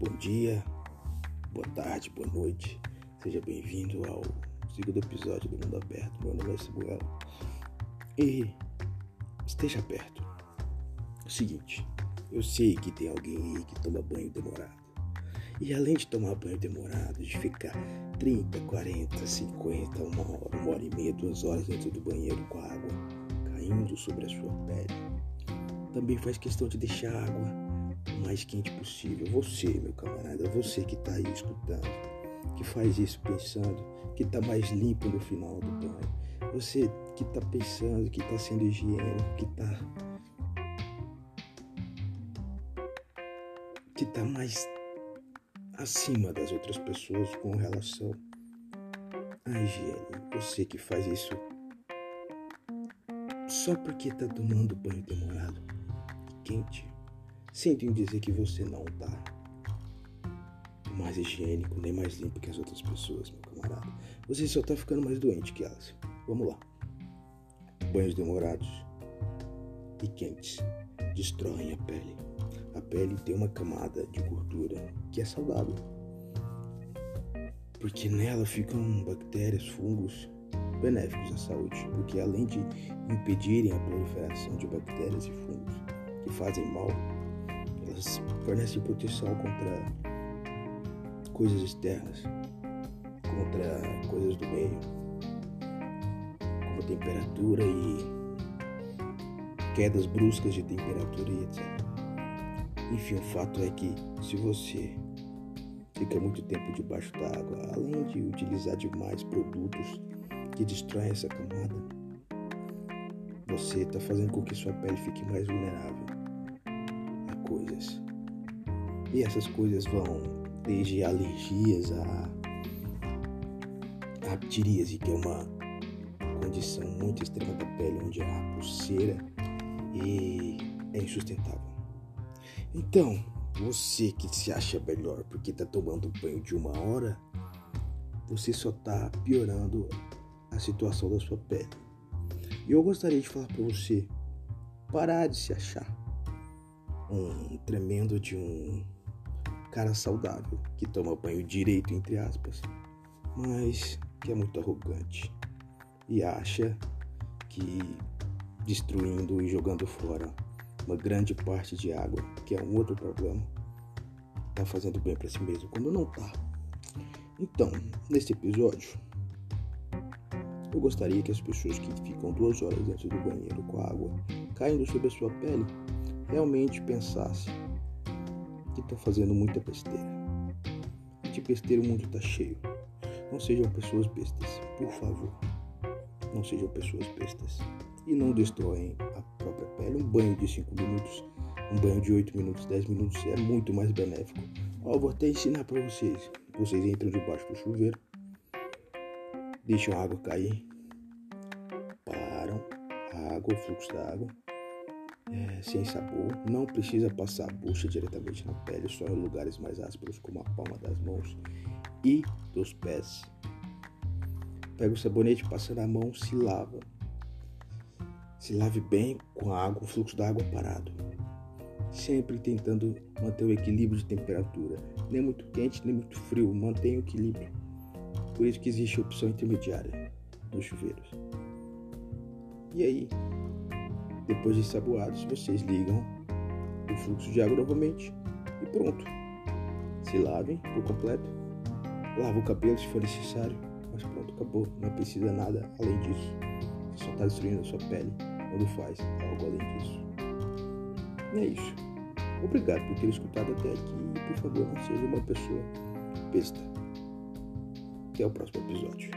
Bom dia, boa tarde, boa noite. Seja bem-vindo ao segundo episódio do Mundo Aberto. Meu nome é Samuel. E esteja perto. É o seguinte, eu sei que tem alguém aí que toma banho demorado. E além de tomar banho demorado, de ficar 30, 40, 50, uma hora, uma hora e meia, duas horas dentro do banheiro com a água caindo sobre a sua pele, também faz questão de deixar a água mais quente possível. Você, meu camarada, você que está aí escutando, que faz isso pensando que está mais limpo no final do banho. Você que está pensando que está sendo higiênico, que está que está mais acima das outras pessoas com relação à higiene. Você que faz isso só porque está tomando banho demorado e quente. Sinto em dizer que você não está mais higiênico nem mais limpo que as outras pessoas, meu camarada. Você só está ficando mais doente que elas. Vamos lá. Banhos demorados e quentes destroem a pele. A pele tem uma camada de gordura que é saudável. Porque nela ficam bactérias, fungos benéficos à saúde, porque além de impedirem a proliferação de bactérias e fungos que fazem mal, elas fornecem proteção contra coisas externas, contra coisas do meio, como temperatura e quedas bruscas de temperatura e etc. Enfim, o fato é que se você fica muito tempo debaixo da água, além de utilizar demais produtos que destroem essa camada, você está fazendo com que sua pele fique mais vulnerável coisas. E essas coisas vão desde alergias a, a ptiríase, que é uma condição muito extrema da pele, onde há pulseira e é insustentável. Então, você que se acha melhor porque está tomando um banho de uma hora, você só está piorando a situação da sua pele. E eu gostaria de falar para você parar de se achar um tremendo de um cara saudável que toma banho direito entre aspas, mas que é muito arrogante e acha que destruindo e jogando fora uma grande parte de água, que é um outro problema, tá fazendo bem para si mesmo quando não tá. Então, neste episódio, eu gostaria que as pessoas que ficam duas horas dentro do banheiro com a água caindo sobre a sua pele realmente pensassem que estão fazendo muita besteira. De besteira o mundo está cheio. Não sejam pessoas bestas, por favor. Não sejam pessoas bestas. E não destroem a própria pele. Um banho de 5 minutos, um banho de 8 minutos, 10 minutos é muito mais benéfico. Ó, vou até ensinar para vocês. Vocês entram debaixo do chuveiro, deixam a água cair, param a água, o fluxo da água, é, sem sabor, não precisa passar a bucha diretamente na pele, só em lugares mais ásperos como a palma das mãos e dos pés. Pega o sabonete, passa na mão, se lava. Se lave bem com a água, o fluxo da água parado. Sempre tentando manter o equilíbrio de temperatura. Nem muito quente, nem muito frio. Mantenha o equilíbrio. Por isso que existe a opção intermediária dos chuveiros. E aí, depois de saboados, vocês ligam o fluxo de água novamente e pronto. Se lavem por completo. Lava o cabelo se for necessário, mas pronto, acabou. Não precisa nada além disso. Você só está destruindo a sua pele quando faz algo além disso. E é isso. Obrigado por ter escutado até aqui e por favor não seja uma pessoa besta. Até o próximo episódio.